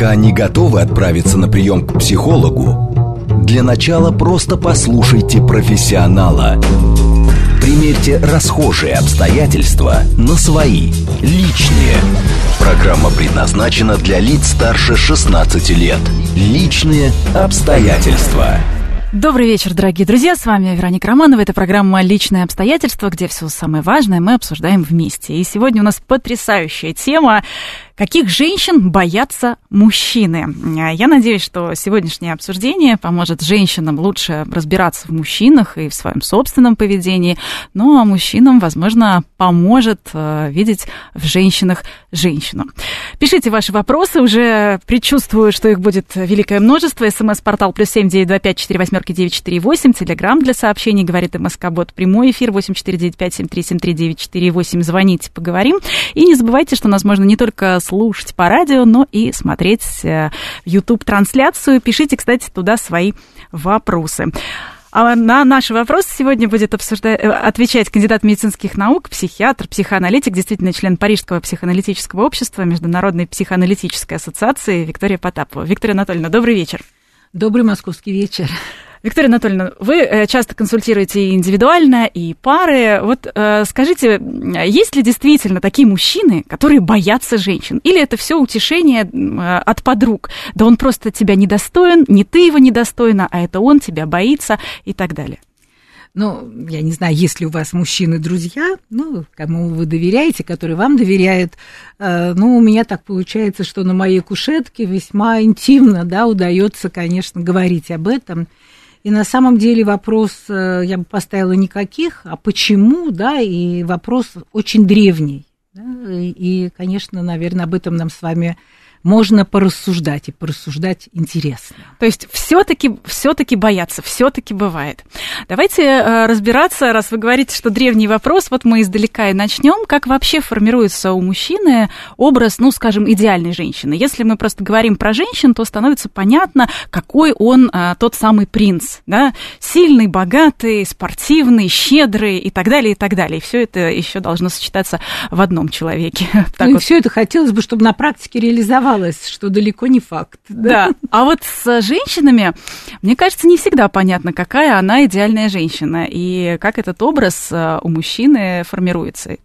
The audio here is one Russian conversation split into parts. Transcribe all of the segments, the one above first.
пока не готовы отправиться на прием к психологу, для начала просто послушайте профессионала. Примерьте расхожие обстоятельства на свои, личные. Программа предназначена для лиц старше 16 лет. Личные обстоятельства. Добрый вечер, дорогие друзья. С вами Вероника Романова. Это программа «Личные обстоятельства», где все самое важное мы обсуждаем вместе. И сегодня у нас потрясающая тема Каких женщин боятся мужчины? Я надеюсь, что сегодняшнее обсуждение поможет женщинам лучше разбираться в мужчинах и в своем собственном поведении, ну а мужчинам, возможно, поможет э, видеть в женщинах женщину. Пишите ваши вопросы, уже предчувствую, что их будет великое множество. СМС-портал плюс семь девять два пять четыре восьмерки девять четыре восемь. Телеграмм для сообщений, говорит МСК-бот. Прямой эфир восемь четыре девять пять семь три семь три девять четыре восемь. Звоните, поговорим. И не забывайте, что нас можно не только слушать по радио, но и смотреть э, YouTube-трансляцию. Пишите, кстати, туда свои вопросы. А на наши вопросы сегодня будет обсуждать, э, отвечать кандидат медицинских наук, психиатр, психоаналитик, действительно член Парижского психоаналитического общества, Международной психоаналитической ассоциации Виктория Потапова. Виктория Анатольевна, добрый вечер. Добрый московский вечер. Виктория Анатольевна, вы э, часто консультируете и индивидуально, и пары. Вот э, скажите, есть ли действительно такие мужчины, которые боятся женщин? Или это все утешение э, от подруг? Да он просто тебя недостоин, не ты его недостойна, а это он тебя боится и так далее. Ну, я не знаю, есть ли у вас мужчины-друзья, ну, кому вы доверяете, которые вам доверяют. Ну, у меня так получается, что на моей кушетке весьма интимно, да, удается, конечно, говорить об этом. И на самом деле вопрос э, я бы поставила никаких, а почему, да, и вопрос очень древний. Да, и, конечно, наверное, об этом нам с вами можно порассуждать, и порассуждать интересно. То есть все-таки все таки бояться, все-таки бывает. Давайте э, разбираться, раз вы говорите, что древний вопрос, вот мы издалека и начнем. Как вообще формируется у мужчины образ, ну, скажем, идеальной женщины? Если мы просто говорим про женщин, то становится понятно, какой он а, тот самый принц, да? Сильный, богатый, спортивный, щедрый и так далее, и так далее. И все это еще должно сочетаться в одном человеке. Ну, и все это хотелось бы, чтобы на практике реализовать оставалось, что далеко не факт. Да. А вот с женщинами, мне кажется, не всегда понятно, какая она идеальная женщина и как этот образ э, у мужчины формируется.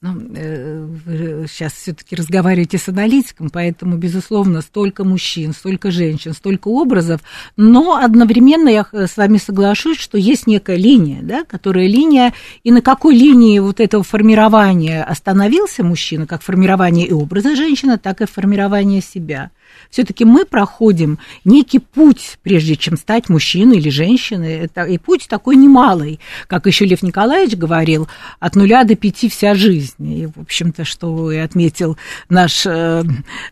Ну, э, вы сейчас все-таки разговариваете с аналитиком, поэтому, безусловно, столько мужчин, столько женщин, столько образов, но одновременно я с вами соглашусь, что есть некая линия, да, которая линия, и на какой линии вот этого формирования остановился мужчина, как формирование и образа женщины, так и формирование себя все-таки мы проходим некий путь, прежде чем стать мужчиной или женщиной. Это, и путь такой немалый, как еще Лев Николаевич говорил, от нуля до пяти вся жизнь. И, в общем-то, что и отметил наш, э,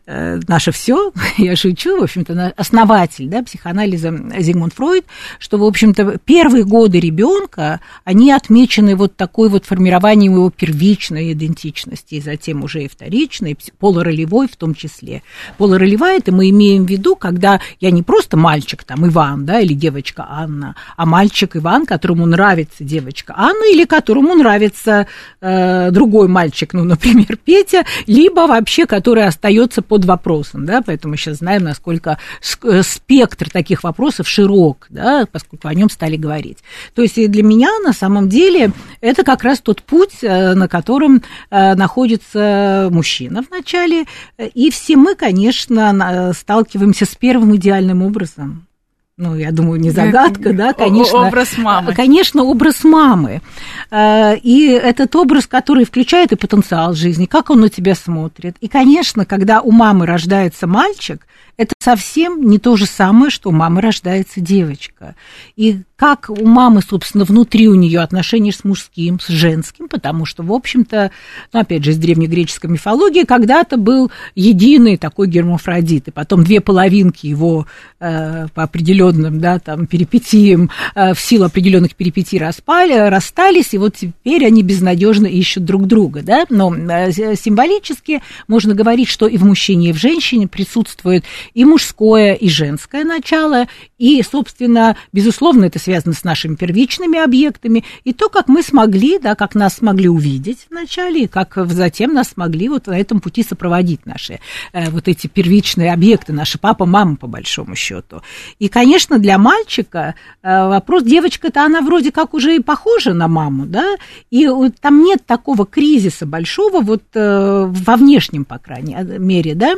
э, наше все, я шучу, в общем-то, основатель да, психоанализа Зигмунд Фройд, что, в общем-то, первые годы ребенка, они отмечены вот такой вот формированием его первичной идентичности, и затем уже и вторичной, полуролевой в том числе. Полуролевая это мы имеем в виду, когда я не просто мальчик там Иван, да, или девочка Анна, а мальчик Иван, которому нравится девочка Анна, или которому нравится э, другой мальчик, ну, например, Петя, либо вообще, который остается под вопросом, да, поэтому мы сейчас знаем, насколько э, спектр таких вопросов широк, да, поскольку о нем стали говорить. То есть для меня на самом деле это как раз тот путь, э, на котором э, находится мужчина вначале, и все мы, конечно, сталкиваемся с первым идеальным образом. Ну, я думаю, не загадка, да, конечно. Образ мамы. Конечно, образ мамы. Э, и этот образ, который включает и потенциал жизни, как он на тебя смотрит. И, конечно, когда у мамы рождается мальчик, это совсем не то же самое, что у мамы рождается девочка. И как у мамы, собственно, внутри у нее отношения с мужским, с женским, потому что, в общем-то, ну, опять же, из древнегреческой мифологии когда-то был единый такой гермафродит, и потом две половинки его э, по определенным, да, там, перипетиям, э, в силу определенных перипетий распали, расстались, и вот теперь они безнадежно ищут друг друга, да, но э, символически можно говорить, что и в мужчине, и в женщине присутствует и мужчина, мужское и женское начало, и, собственно, безусловно, это связано с нашими первичными объектами, и то, как мы смогли, да, как нас смогли увидеть вначале, и как затем нас смогли вот на этом пути сопроводить наши э, вот эти первичные объекты, наши папа, мама, по большому счету. И, конечно, для мальчика э, вопрос, девочка-то она вроде как уже и похожа на маму, да, и вот там нет такого кризиса большого вот э, во внешнем, по крайней мере, да,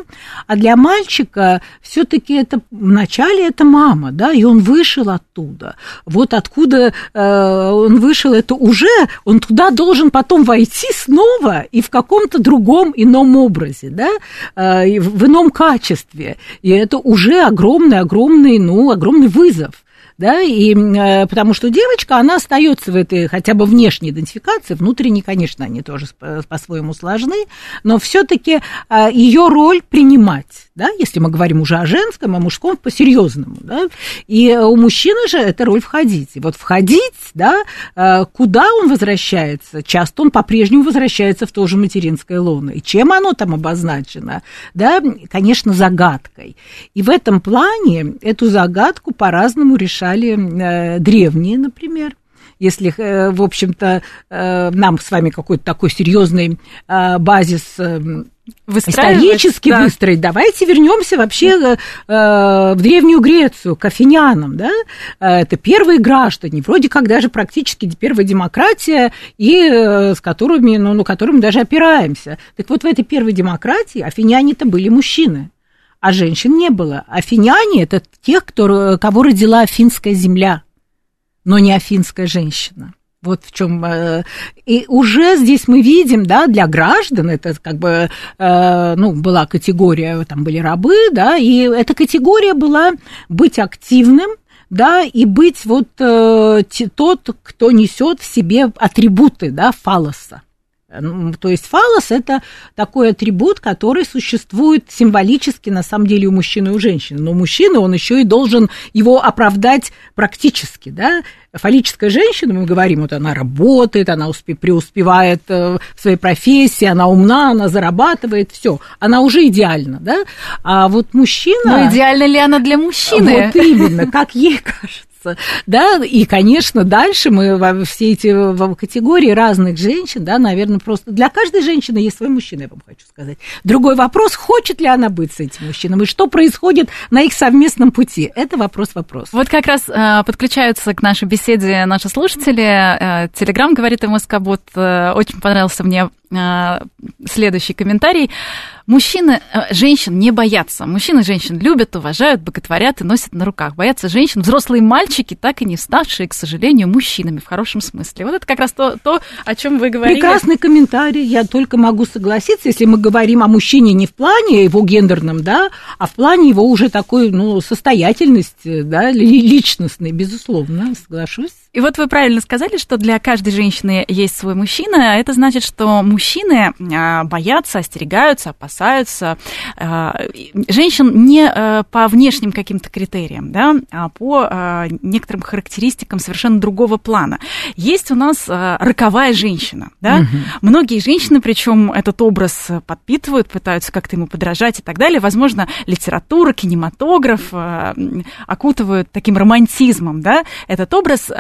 а для мальчика все-таки это вначале это мама, да, и он вышел оттуда. Вот откуда э, он вышел, это уже он туда должен потом войти снова и в каком-то другом ином образе, да, э, в ином качестве. И это уже огромный, огромный, ну, огромный вызов да, и э, потому что девочка, она остается в этой хотя бы внешней идентификации, внутренней, конечно, они тоже по-своему сложны, но все-таки э, ее роль принимать, да, если мы говорим уже о женском, о мужском по-серьезному, да, и у мужчины же эта роль входить, и вот входить, да, э, куда он возвращается, часто он по-прежнему возвращается в то же материнское лоно, и чем оно там обозначено, да, конечно, загадкой, и в этом плане эту загадку по-разному решать решали э, древние, например если, э, в общем-то, э, нам с вами какой-то такой серьезный базис исторически да. выстроить, давайте вернемся вообще в Древнюю Грецию, к афинянам, да, это первые граждане, вроде как даже практически первая демократия, и с которыми, ну, на которым мы даже опираемся. Так вот, в этой первой демократии афиняне-то были мужчины а женщин не было. Афиняне – это тех, кто, кого родила афинская земля, но не афинская женщина. Вот в чем. Э, и уже здесь мы видим, да, для граждан это как бы, э, ну, была категория, там были рабы, да, и эта категория была быть активным, да, и быть вот э, тот, кто несет в себе атрибуты, да, фалоса. Ну, то есть фалос – это такой атрибут, который существует символически, на самом деле, у мужчины и у женщины. Но мужчина, он еще и должен его оправдать практически, да. Фаллическая женщина, мы говорим, вот она работает, она успе, преуспевает э, в своей профессии, она умна, она зарабатывает, все, она уже идеальна, да. А вот мужчина… Но идеальна ли она для мужчины? Вот именно, как ей кажется кажется, да, и, конечно, дальше мы все эти категории разных женщин, да, наверное, просто для каждой женщины есть свой мужчина, я вам хочу сказать. Другой вопрос, хочет ли она быть с этим мужчиной, и что происходит на их совместном пути, это вопрос-вопрос. Вот как раз э, подключаются к нашей беседе наши слушатели, э, Телеграм говорит МСК-бот, э, очень понравился мне э, следующий комментарий. Мужчины э, женщин не боятся. Мужчины женщин любят, уважают, боготворят и носят на руках. Боятся женщин взрослые мальчики, так и не ставшие, к сожалению, мужчинами в хорошем смысле. Вот это как раз то, то о чем вы говорили. Прекрасный комментарий. Я только могу согласиться, если мы говорим о мужчине не в плане его гендерном, да, а в плане его уже такой, ну, состоятельности, да, личностной, безусловно, соглашусь. И вот вы правильно сказали, что для каждой женщины есть свой мужчина. Это значит, что мужчины а, боятся, остерегаются, опасаются а, женщин не а, по внешним каким-то критериям, да, а по некоторым характеристикам совершенно другого плана. Есть у нас роковая женщина, да. Угу. Многие женщины, причем этот образ подпитывают, пытаются как-то ему подражать и так далее. Возможно, литература, кинематограф окутывают таким романтизмом, да, этот образ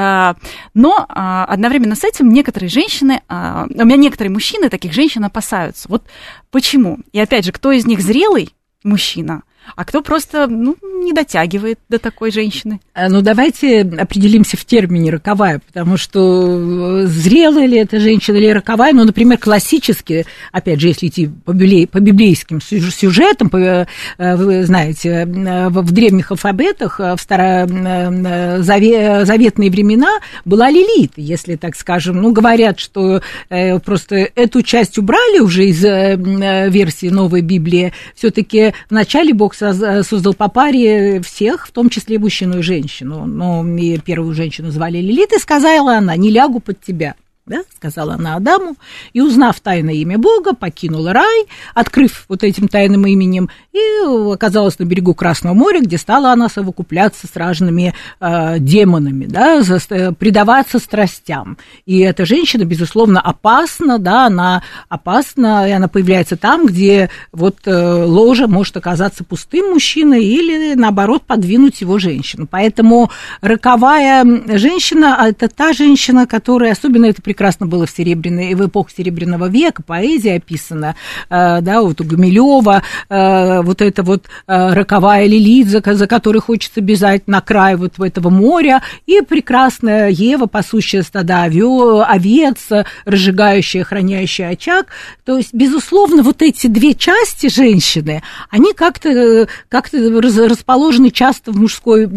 но одновременно с этим некоторые женщины, у меня некоторые мужчины таких женщин опасаются. Вот почему? И опять же, кто из них зрелый мужчина, а кто просто ну, не дотягивает до такой женщины. А, ну, давайте определимся в термине роковая, потому что э, зрелая ли эта женщина или роковая, ну, например, классически, опять же, если идти по, библей, по библейским сюжетам, по, э, вы знаете, э, в древних алфабетах в старозаветные времена была Лилит, если так скажем. Ну, говорят, что просто эту часть убрали уже из версии новой Библии. Все-таки вначале Бог создал по паре всех, в том числе мужчину и женщину. Но и первую женщину звали Лилит, и сказала она, не лягу под тебя. Да, сказала она Адаму, и, узнав тайное имя Бога, покинула рай, открыв вот этим тайным именем, и оказалась на берегу Красного моря, где стала она совокупляться с разными э, демонами, да, за, предаваться страстям. И эта женщина, безусловно, опасна, да, она опасна, и она появляется там, где вот э, ложа может оказаться пустым мужчиной или, наоборот, подвинуть его женщину. Поэтому роковая женщина – это та женщина, которая, особенно это прекрасно было в, серебряной, в эпоху Серебряного века, поэзия описана, э, да, вот у Гумилева, э, вот эта вот э, роковая Лилит, за, за которой хочется бежать на край вот этого моря, и прекрасная Ева, пасущая стада овец, разжигающая, хранящая очаг. То есть, безусловно, вот эти две части женщины, они как-то как расположены часто в мужской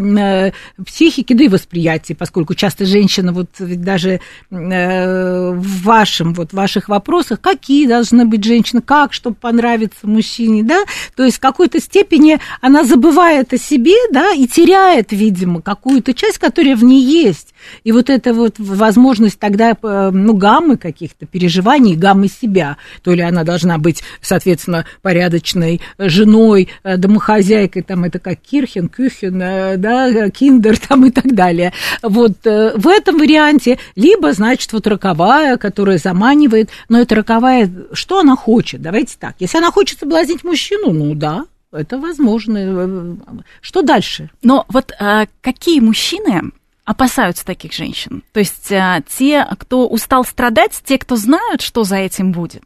психике, да и восприятии, поскольку часто женщина, вот даже в вашем, вот, ваших вопросах, какие должны быть женщины, как, чтобы понравиться мужчине, да, то есть в какой-то степени она забывает о себе, да, и теряет, видимо, какую-то часть, которая в ней есть. И вот эта вот возможность тогда, э, ну, гаммы каких-то переживаний, гаммы себя, то ли она должна быть, соответственно, порядочной женой, э, домохозяйкой, там это как Кирхен, Кюхен, э, да, Киндер там и так далее. Вот в этом варианте, либо, значит, вот роковая, которая заманивает, но это роковая, что она хочет? Давайте так, если она хочет соблазнить мужчину, ну да, это возможно. Что дальше? Но вот а, какие мужчины опасаются таких женщин? То есть а, те, кто устал страдать, те, кто знают, что за этим будет?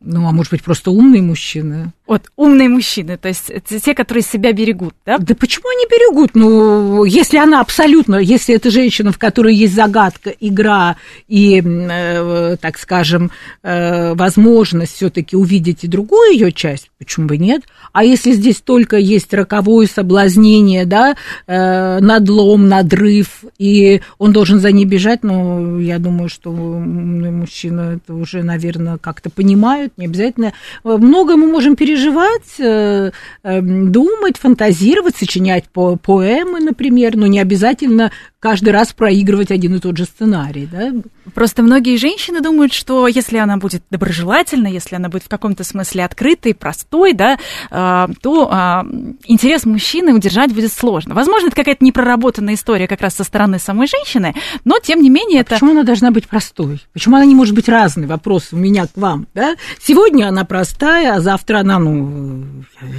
Ну, а может быть, просто умные мужчины. Вот, умные мужчины, то есть те, которые себя берегут, да? Да почему они берегут? Ну, если она абсолютно, если это женщина, в которой есть загадка, игра и, э, так скажем, э, возможность все таки увидеть и другую ее часть, почему бы нет? А если здесь только есть роковое соблазнение, да, э, надлом, надрыв, и он должен за ней бежать, ну, я думаю, что мужчина это уже, наверное, как-то понимают, не обязательно. Много мы можем пережить переживать, э, эм, думать, фантазировать, сочинять по поэмы, например, но не обязательно каждый раз проигрывать один и тот же сценарий, да? Просто многие женщины думают, что если она будет доброжелательна, если она будет в каком-то смысле открытой, простой, да, а, то а, интерес мужчины удержать будет сложно. Возможно, это какая-то непроработанная история как раз со стороны самой женщины, но тем не менее а это... Почему она должна быть простой? Почему она не может быть разной? Вопрос у меня к вам, да? Сегодня она простая, а завтра она, ну,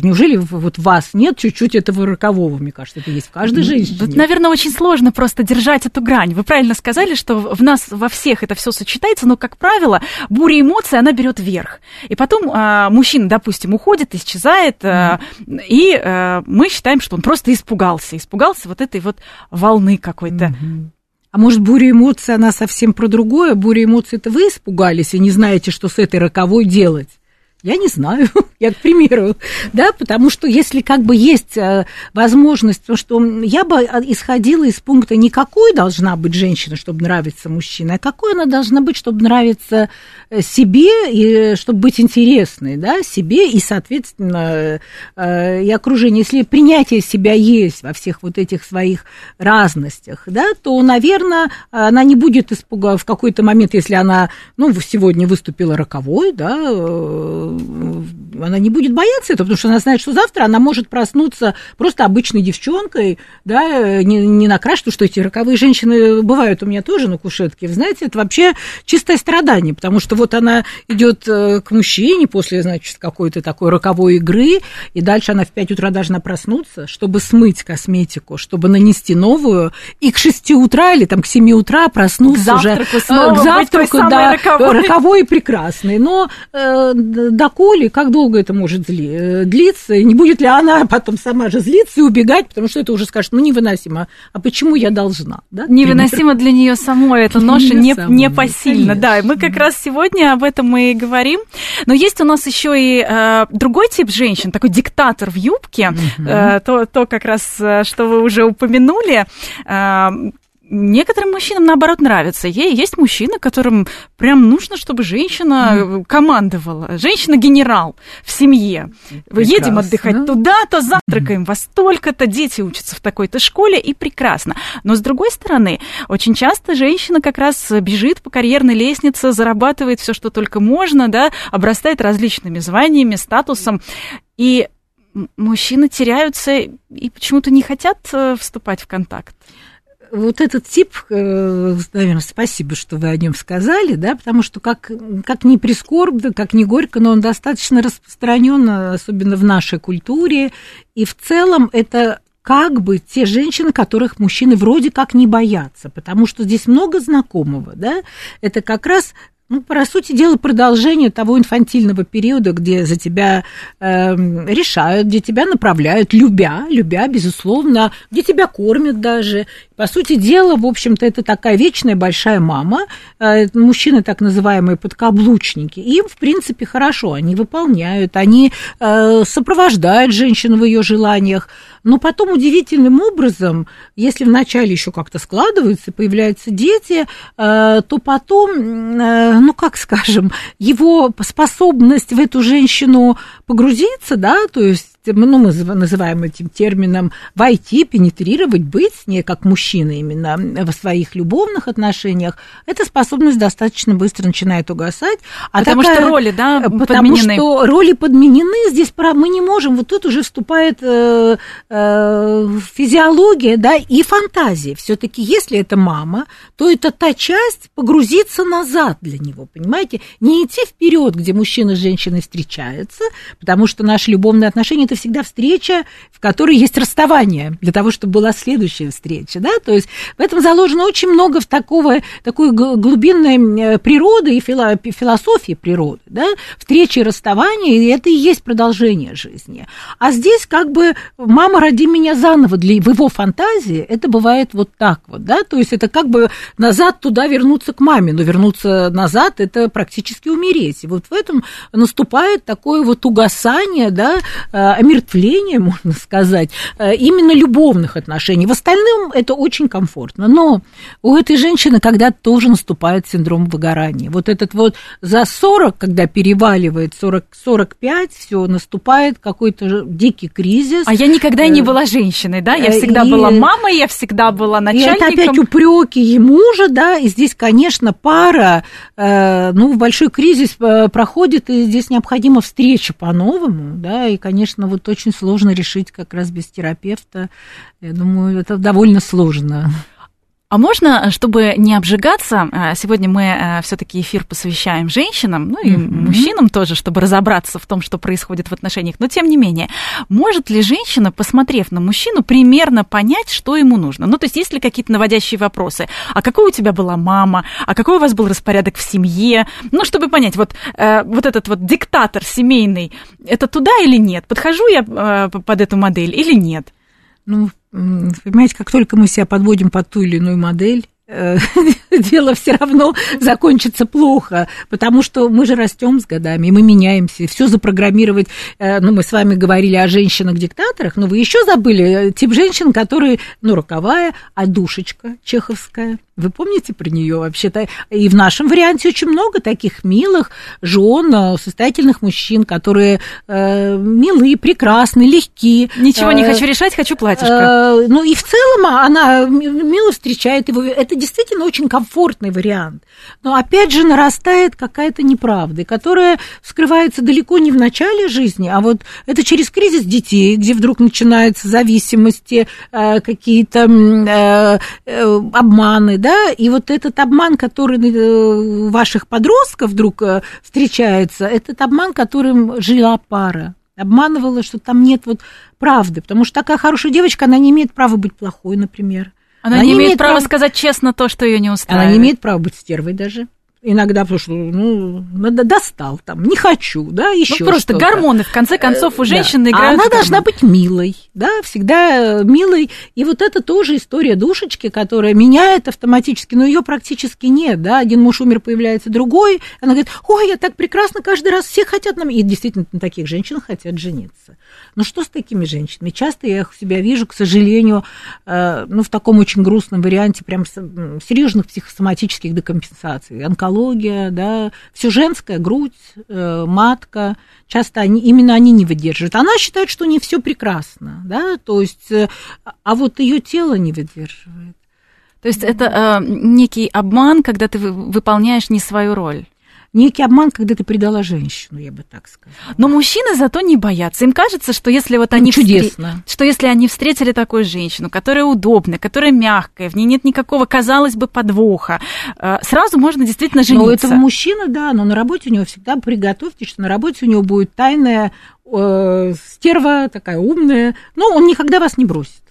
неужели вот вас нет чуть-чуть этого рокового, мне кажется, это есть в каждой женщине. Вот, наверное, очень сложно просто просто держать эту грань. Вы правильно сказали, что в нас во всех это все сочетается, но, как правило, буря эмоций, она берет верх. И потом а, мужчина, допустим, уходит, исчезает, а, и а, мы считаем, что он просто испугался. Испугался вот этой вот волны какой-то. А может, буря эмоций, она совсем про другое? Буря эмоций, это вы испугались и не знаете, что с этой роковой делать? Я не знаю, я к примеру, да, потому что если как бы есть э, возможность, то что я бы а, исходила из пункта не какой должна быть женщина, чтобы нравиться мужчина, а какой она должна быть, чтобы нравиться э, себе и чтобы быть интересной, да, себе и, соответственно, э, и окружению. Если принятие себя есть во всех вот этих своих разностях, да, то, наверное, она не будет испуга в какой-то момент, если она, ну, сегодня выступила роковой, да, она не будет бояться этого, потому что она знает, что завтра она может проснуться просто обычной девчонкой, да, не, не накрашенной, потому что эти роковые женщины бывают у меня тоже на кушетке. Вы знаете, это вообще чистое страдание, потому что вот она идет э, к мужчине после, значит, какой-то такой роковой игры, и дальше она в 5 утра должна проснуться, чтобы смыть косметику, чтобы нанести новую, и к 6 утра или там к 7 утра проснуться к уже. Снова к завтраку, да, роковой. роковой и прекрасный. Но э, доколе, как долго это может э, длиться, не будет ли она потом сама же злиться и убегать, потому что это уже скажет, ну, невыносимо, а почему я должна? Да? Невыносимо для нее самой, эта ноша не, непосильна. Да, и мы как раз сегодня об этом и говорим. Но есть у нас еще и э, другой тип женщин, такой диктатор в юбке, э, то, то как раз, э, что вы уже упомянули, э, некоторым мужчинам, наоборот, нравится. Ей есть мужчины, которым прям нужно, чтобы женщина mm. командовала. Женщина-генерал в семье. Прекрасно. Едем отдыхать туда-то, завтракаем во столько-то, дети учатся в такой-то школе, и прекрасно. Но, с другой стороны, очень часто женщина как раз бежит по карьерной лестнице, зарабатывает все, что только можно, да, обрастает различными званиями, статусом. И мужчины теряются и почему-то не хотят э, вступать в контакт вот этот тип, э, наверное, спасибо, что вы о нем сказали, да, потому что как, как ни прискорбно, как ни горько, но он достаточно распространен, особенно в нашей культуре, и в целом это как бы те женщины, которых мужчины вроде как не боятся, потому что здесь много знакомого, да, это как раз ну, по сути дела, продолжение того инфантильного периода, где за тебя э, решают, где тебя направляют, любя, любя, безусловно, где тебя кормят даже. По сути дела, в общем-то, это такая вечная большая мама, э, мужчины так называемые подкаблучники. Им, в принципе, хорошо, они выполняют, они э, сопровождают женщину в ее желаниях, но потом удивительным образом, если вначале еще как-то складываются, появляются дети, э, то потом, э, ну как скажем, его способность в эту женщину погрузиться, да, то есть ну, мы называем этим термином войти, пенетрировать, быть с ней как мужчина именно в своих любовных отношениях, эта способность достаточно быстро начинает угасать. А потому такая, что роли, да, Потому подменены. что роли подменены, здесь мы не можем, вот тут уже вступает э, э, физиология, да, и фантазия. все таки если это мама, то это та часть погрузиться назад для него, понимаете? Не идти вперед, где мужчина с женщиной встречаются, потому что наши любовные отношения – это это всегда встреча, в которой есть расставание, для того, чтобы была следующая встреча, да, то есть в этом заложено очень много в такого, такой глубинной природы и философии природы, да, встречи и расставания, и это и есть продолжение жизни. А здесь как бы «мама, роди меня заново», для, в его фантазии это бывает вот так вот, да, то есть это как бы назад туда вернуться к маме, но вернуться назад – это практически умереть. И вот в этом наступает такое вот угасание, да, а, омертвление, можно сказать, э, именно любовных отношений. В остальном это очень комфортно. Но у этой женщины когда-то тоже наступает синдром выгорания. Вот этот вот за 40, когда переваливает 40, 45, все, наступает какой-то дикий кризис. А я никогда и не э, была женщиной, да? Я всегда и... была мамой, я всегда была начальником. И это опять упреки ему же, да, и здесь, конечно, пара, э, ну, большой кризис проходит, и здесь необходима встреча по-новому, да, и, конечно, вот очень сложно решить как раз без терапевта. Я думаю, это довольно сложно. А можно, чтобы не обжигаться, а, сегодня мы а, все-таки эфир посвящаем женщинам, ну и mm-hmm. мужчинам тоже, чтобы разобраться в том, что происходит в отношениях. Но тем не менее, может ли женщина, посмотрев на мужчину, примерно понять, что ему нужно? Ну, то есть, есть ли какие-то наводящие вопросы? А какой у тебя была мама? А какой у вас был распорядок в семье? Ну, чтобы понять, вот, э, вот этот вот диктатор семейный, это туда или нет? Подхожу я э, под эту модель или нет? Ну, понимаете, как только мы себя подводим под ту или иную модель, э, дело все равно закончится плохо, потому что мы же растем с годами, мы меняемся, все запрограммировать. Э, ну, мы с вами говорили о женщинах-диктаторах, но вы еще забыли тип женщин, которые, ну, роковая, а душечка чеховская, вы помните про нее вообще-то? И в нашем варианте очень много таких милых жен, э, состоятельных мужчин, которые э, милые, прекрасны, легки. Ничего не э, хочу решать, хочу платьишко. Э, ну и в целом она мило встречает его. Это действительно очень комфортный вариант. Но опять же нарастает какая-то неправда, которая скрывается далеко не в начале жизни, а вот это через кризис детей, где вдруг начинаются зависимости, э, какие-то э, э, обманы, да, и вот этот обман, который э, ваших подростков вдруг э, встречается, этот обман, которым жила пара обманывала, что там нет вот правды, потому что такая хорошая девочка, она не имеет права быть плохой, например. Она, она не имеет права сказать честно то, что ее не устраивает. Она не имеет права быть стервой даже иногда, потому что, ну, достал там, не хочу, да, еще ну, просто гормоны, в конце концов, у Э, женщины да. играют А она должна быть милой, да, всегда милой. И вот это тоже история душечки, которая меняет автоматически, но ее практически нет, да. Один муж умер, появляется другой. Она говорит, ой, я так прекрасно каждый раз, все хотят нам. И действительно, на таких женщин хотят жениться. Но что с такими женщинами? Часто я их себя вижу, к сожалению, э, ну, в таком очень грустном варианте, прям серьезных психосоматических декомпенсаций. Онкология, да, все женское, грудь, э, матка. Часто они, именно они не выдерживают. Она считает, что не все прекрасно, да, то есть, э, а вот ее тело не выдерживает. То есть это э, некий обман, когда ты вы- выполняешь не свою роль. Некий обман, когда ты предала женщину, я бы так сказала. Но мужчины зато не боятся. Им кажется, что если вот они чудесно. встре- что если они встретили такую женщину, которая удобная, которая мягкая, в ней нет никакого, казалось бы, подвоха, э, сразу можно действительно Но жениться. этого мужчины, да, но на работе у него всегда приготовьте, что на работе у него будет тайная э, стерва, такая умная, но он никогда вас не бросит.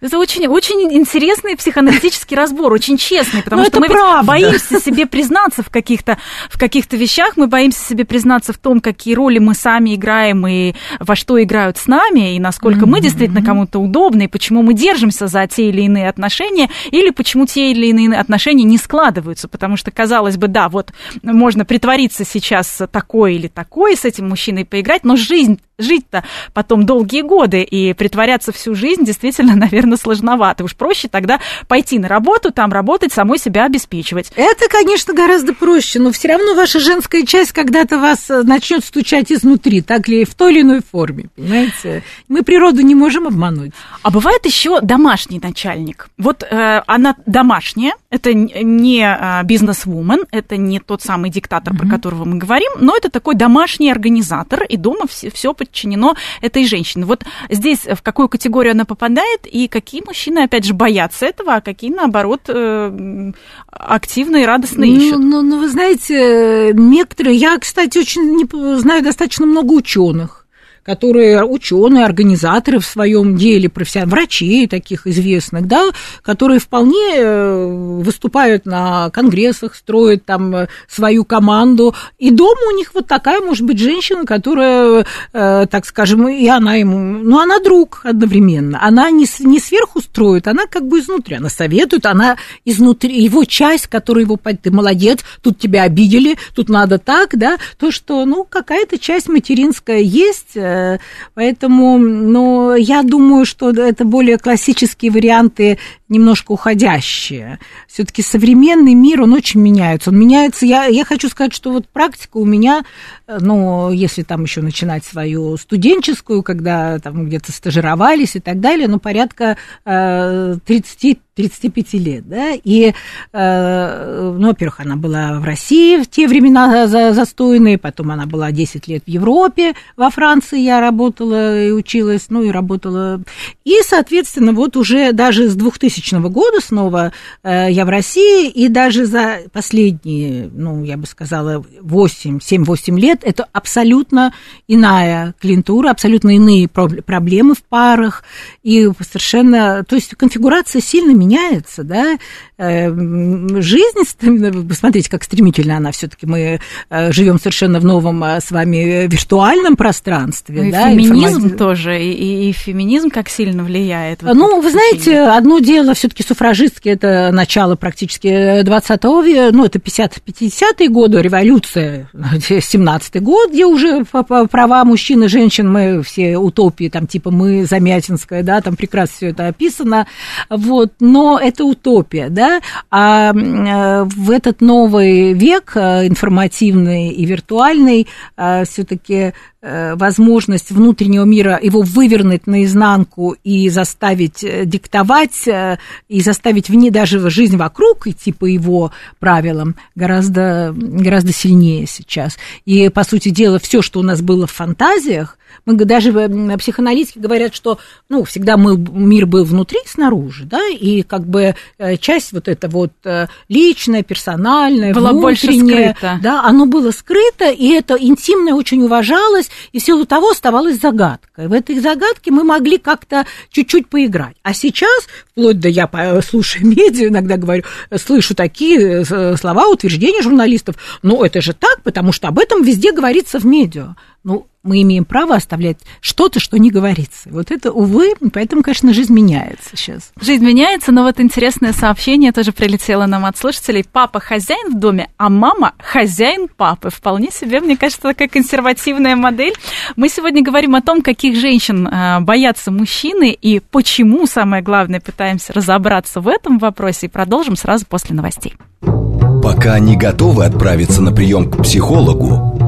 Это очень, очень интересный психоаналитический разбор, очень честный, потому Ну, что мы правда. боимся себе признаться в каких-то, в каких-то вещах, мы боимся себе признаться в том, какие роли мы сами играем и во что играют с нами, и насколько мы действительно кому-то удобны, и почему мы держимся за те или иные отношения, или почему те или иные отношения не складываются, потому что, казалось бы, да, вот можно притвориться сейчас такой или такой, с этим мужчиной поиграть, но жизнь жить-то потом долгие годы и притворяться всю жизнь действительно, наверное, сложновато. Уж проще тогда пойти на работу, там работать, самой себя обеспечивать. Это, конечно, гораздо проще, но все равно ваша женская часть когда-то вас э, начнет стучать изнутри, так ли в той или иной форме, понимаете? Мы природу не можем обмануть. А бывает еще домашний начальник. Вот э, она домашняя, это не э, бизнес-вумен, это не тот самый диктатор, про которого мы говорим, но это такой домашний организатор, и дома все, подчинено этой женщине. Вот здесь в какую категорию она попадает, и какие мужчины, опять же, боятся этого, а какие, наоборот, э, активно и радостно ищут. Ну, ну, ну, вы знаете, некоторые, я, кстати, очень не, знаю достаточно много ученых, которые ученые, организаторы в своем деле, профессиональные, врачей таких известных, да, которые вполне э, выступают на конгрессах, строят там э, свою команду, и дома у них вот такая, может быть, женщина, которая, э, так скажем, и она ему, ну, она друг одновременно, она не, не сверху строит, она как бы изнутри, она советует, она изнутри, его часть, которая его, ты молодец, тут тебя обидели, тут надо так, да, то, что, ну, какая-то часть материнская есть, поэтому, ну, я думаю, что это более классические варианты, немножко уходящие. Все-таки современный мир, он очень меняется. Он меняется, я, я хочу сказать, что вот практика у меня, э, ну, если там еще начинать свою студенческую, когда там где-то стажировались и так далее, ну, порядка э, 30 35 лет, да, и, э, ну, во-первых, она была в России в те времена за- застойные, потом она была 10 лет в Европе, во Франции я работала и училась, ну, и работала, и, соответственно, вот уже даже с 2000 года снова э, я в России, и даже за последние, ну, я бы сказала, 8, 7-8 лет это абсолютно иная клиентура, абсолютно иные проб- проблемы в парах, и совершенно, то есть конфигурация сильно меняется, да, Э, м, жизнь, посмотрите, как стремительно она все-таки, мы э, живем совершенно в новом э, с вами виртуальном пространстве, Ну, и да, феминизм информати- тоже, и, и- феминизм как сильно влияет. вот ну, вы знаете, одно дело все-таки суфражистки, это начало практически 20 века, ну, это 50-50-е годы, революция, 17-й год, где уже права мужчин и женщин, мы все утопии, там, типа мы, Замятинская, да, там прекрасно все это описано, вот, но это утопия, да, а э, в этот новый век э, информативный и виртуальный все-таки возможность внутреннего мира его вывернуть наизнанку и заставить э, диктовать, э, и заставить вне даже жизнь вокруг идти по его правилам гораздо, гораздо сильнее сейчас. И, по сути дела, все, что у нас было в фантазиях, мы даже психоаналитики говорят, что ну, всегда мы, мир был внутри и снаружи, да, и как бы э, часть вот эта вот э, личная, персональная, Была больше скрыта. да, оно было скрыто, и это интимное очень уважалось, и в силу того оставалось загадкой. В этой загадке мы могли как-то чуть-чуть поиграть. А сейчас, вплоть до я, слушаю медиа, иногда говорю, слышу такие слова, утверждения журналистов, но это же так, потому что об этом везде говорится в медиа. Ну, мы имеем право оставлять что-то, что не говорится. Вот это, увы, поэтому, конечно, жизнь меняется сейчас. Жизнь меняется, но вот интересное сообщение тоже прилетело нам от слушателей. Папа хозяин в доме, а мама хозяин папы. Вполне себе, мне кажется, такая консервативная модель. Мы сегодня говорим о том, каких женщин э, боятся мужчины и почему, самое главное, пытаемся разобраться в этом вопросе и продолжим сразу после новостей. Пока не готовы отправиться на прием к психологу,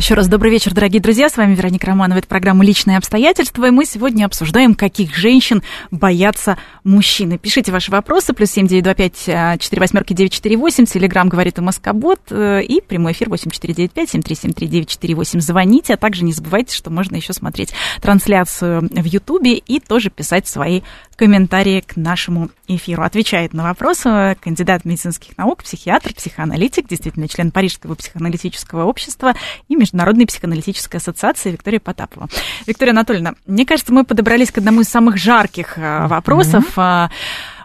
Еще раз добрый вечер, дорогие друзья. С вами Вероника Романова. Это программа «Личные обстоятельства». И мы сегодня обсуждаем, каких женщин боятся мужчины. Пишите ваши вопросы. Плюс семь девять два пять четыре восьмерки девять четыре восемь. Телеграмм говорит и Москобот. Э, и прямой эфир восемь четыре девять пять семь три семь три девять четыре восемь. Звоните. А также не забывайте, что можно еще смотреть трансляцию в Ютубе и тоже писать свои комментарии к нашему эфиру. Отвечает на вопросы кандидат медицинских наук, психиатр, психоаналитик, действительно член Парижского психоаналитического общества и Международной психоаналитической ассоциации Виктория Потапова. Виктория Анатольевна, мне кажется, мы подобрались к одному из самых жарких э, вопросов. Mm-hmm.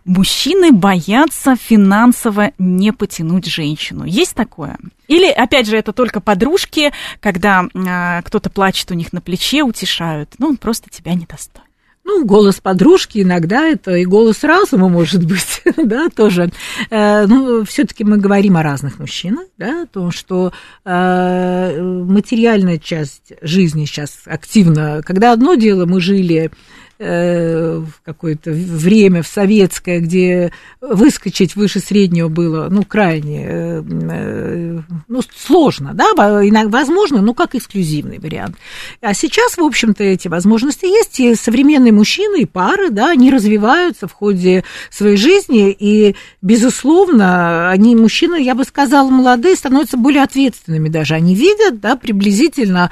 Мужчины боятся финансово не потянуть женщину. Есть такое? Или, опять же, это только подружки, когда э, кто-то плачет у них на плече, утешают. Ну, он просто тебя не достоин. Ну, голос подружки иногда это и голос разума, может быть, да, тоже. Э, ну, все-таки мы говорим о разных мужчинах, да, то, что э, материальная часть жизни сейчас активно, когда одно дело мы жили Э, в какое-то время, в советское, где выскочить выше среднего было, ну, крайне, э, э, ну, сложно, да, возможно, но как эксклюзивный вариант. А сейчас, в общем-то, эти возможности есть, и современные мужчины и пары, да, они развиваются в ходе своей жизни, и, безусловно, они, мужчины, я бы сказала, молодые, становятся более ответственными даже, они видят, да, приблизительно,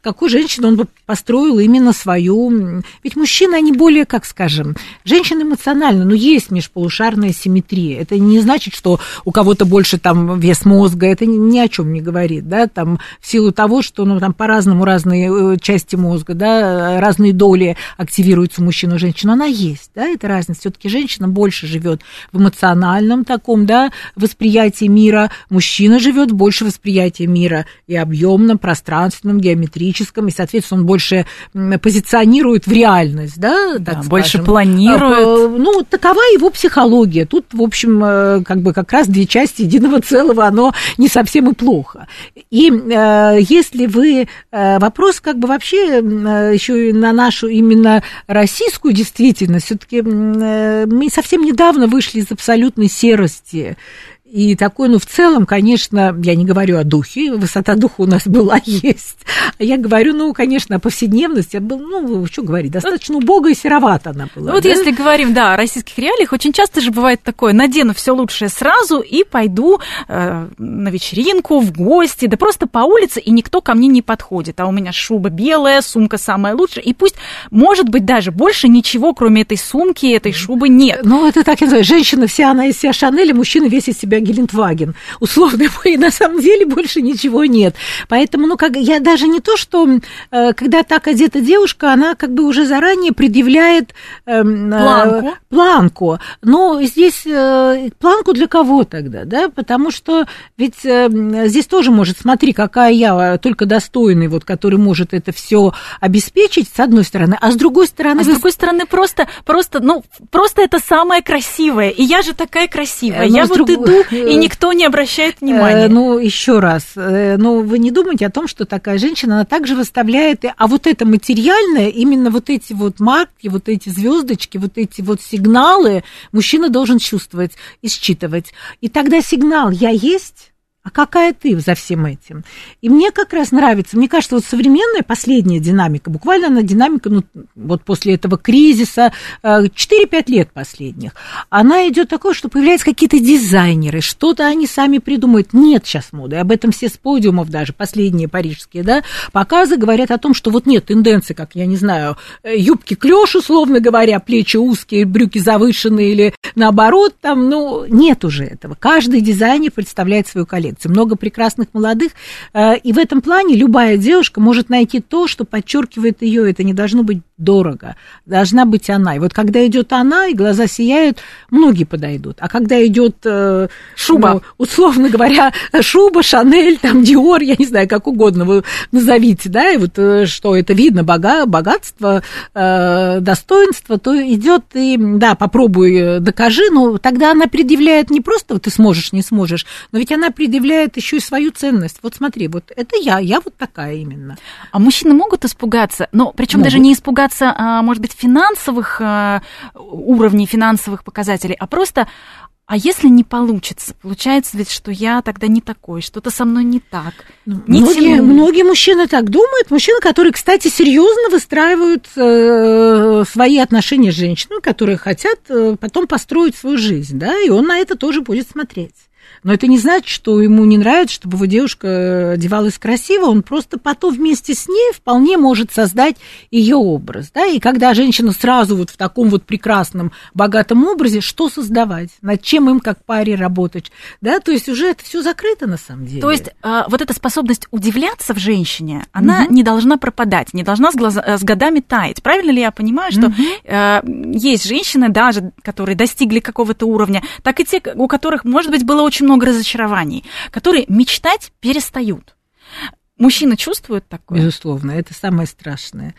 какую женщину он бы построил именно свою, ведь мужчина мужчины, они более, как скажем, женщины эмоционально, но есть межполушарная симметрия. Это не значит, что у кого-то больше там вес мозга, это ни о чем не говорит, да, там в силу того, что, ну, там по-разному разные э, части мозга, да, разные доли активируются у мужчин и женщин, она есть, да, это разница. Все-таки женщина больше живет в эмоциональном таком, да, восприятии мира, мужчина живет больше восприятия мира и объемном, пространственном, геометрическом, и, соответственно, он больше позиционирует в реальность реальность, да, да больше планирует. А, ну, такова его психология. Тут, в общем, э, как бы как раз две части единого целого, оно не совсем и плохо. И э, если вы... Э, вопрос как бы вообще еще и на нашу именно российскую действительность, все-таки мы совсем недавно вышли из абсолютной серости и такой, ну, в целом, конечно, я не говорю о духе, высота духа у нас была, есть. А я говорю, ну, конечно, о повседневности. Был, ну, что говорить, достаточно убого и серовато она была. Ну, вот да? если говорим, да, о российских реалиях, очень часто же бывает такое, надену все лучшее сразу и пойду э, на вечеринку, в гости, да просто по улице, и никто ко мне не подходит. А у меня шуба белая, сумка самая лучшая, и пусть, может быть, даже больше ничего, кроме этой сумки, этой шубы нет. Ну, это так, я знаю, женщина вся, она из себя Шанель, мужчина весь из себя Гелендваген, условно, и на самом деле больше ничего нет. Поэтому, ну, как я даже не то, что э, когда так одета девушка, она как бы уже заранее предъявляет эм, э, планку. планку. Но здесь э, планку для кого тогда, да? Потому что ведь э, здесь тоже может, смотри, какая я только достойный, вот, который может это все обеспечить, с одной стороны, а с другой стороны... А с другой стороны, просто, просто, ну, просто это самое красивое, и я же такая красивая, Но я вот друг... иду и никто не обращает внимания. Э, ну, еще раз, э, ну, вы не думайте о том, что такая женщина, она также выставляет, а вот это материальное, именно вот эти вот марки, вот эти звездочки, вот эти вот сигналы мужчина должен чувствовать и считывать. И тогда сигнал «я есть» а какая ты за всем этим? И мне как раз нравится, мне кажется, вот современная последняя динамика, буквально она динамика, ну, вот после этого кризиса, 4-5 э, лет последних, она идет такой, что появляются какие-то дизайнеры, что-то они сами придумают. Нет сейчас моды, об этом все с подиумов даже, последние парижские, да, показы говорят о том, что вот нет тенденции, как, я не знаю, э, юбки клеш, условно говоря, плечи узкие, брюки завышенные или наоборот, там, ну, нет уже этого. Каждый дизайнер представляет свою коллекцию встречается, много прекрасных молодых, э, и в этом плане любая девушка может найти то, что подчеркивает ее, это не должно быть дорого, должна быть она. И вот когда идет она, и глаза сияют, многие подойдут. А когда идет э, шуба, ну, условно говоря, шуба, Шанель, там Диор, я не знаю, как угодно вы назовите, да, и вот э, что это видно, бога, богатство, э, достоинство, то идет и, да, попробуй, докажи, но тогда она предъявляет не просто ты сможешь, не сможешь, но ведь она предъявляет еще и свою ценность. Вот смотри, вот это я, я вот такая именно. А мужчины могут испугаться, но причем даже не испугаться, а, может быть, финансовых а, уровней, финансовых показателей, а просто а если не получится, получается ведь, что я тогда не такой, что-то со мной не так. Ну, не многие, многие мужчины так думают. Мужчины, которые, кстати, серьезно выстраивают э, свои отношения с женщиной, которые хотят э, потом построить свою жизнь, да, и он на это тоже будет смотреть. Но это не значит, что ему не нравится, чтобы его девушка одевалась красиво. Он просто потом вместе с ней вполне может создать ее образ. Да? И когда женщина сразу вот в таком вот прекрасном, богатом образе, что создавать? Над чем им как паре работать? Да? То есть уже это все закрыто на самом деле. То есть а, вот эта способность удивляться в женщине, она угу. не должна пропадать, не должна с, глаза, с годами таять. Правильно ли я понимаю, что угу. э, есть женщины даже, которые достигли какого-то уровня, так и те, у которых, может быть, было очень много много разочарований, которые мечтать перестают. Мужчина чувствует такое? Безусловно, это самое страшное.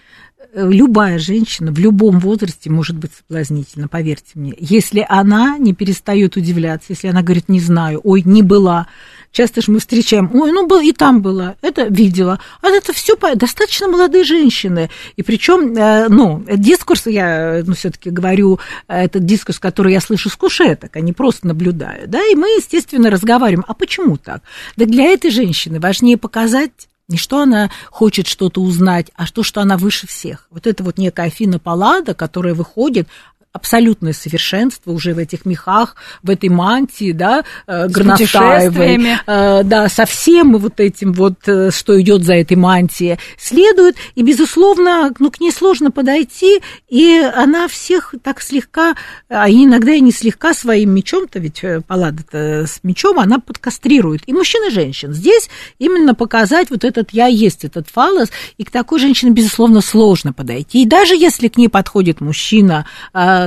Любая женщина в любом возрасте может быть соблазнительна, поверьте мне. Если она не перестает удивляться, если она говорит, не знаю, ой, не была, Часто же мы встречаем, ой, ну был и там была, это видела. А это все достаточно молодые женщины. И причем, э, ну, дискурс, я ну, все-таки говорю, этот дискурс, который я слышу с кушеток, а не просто наблюдаю. Да, и мы, естественно, разговариваем. А почему так? Да для этой женщины важнее показать не что она хочет что-то узнать, а то, что она выше всех. Вот это вот некая Афина Паллада, которая выходит, абсолютное совершенство уже в этих мехах, в этой мантии, да, э, Горностаевой, э, да, со всем вот этим вот, э, что идет за этой мантией, следует, и, безусловно, ну, к ней сложно подойти, и она всех так слегка, а иногда и не слегка своим мечом-то, ведь палада-то с мечом, она подкастрирует. И мужчин, и женщин. Здесь именно показать вот этот «я есть», этот фалос, и к такой женщине, безусловно, сложно подойти. И даже если к ней подходит мужчина,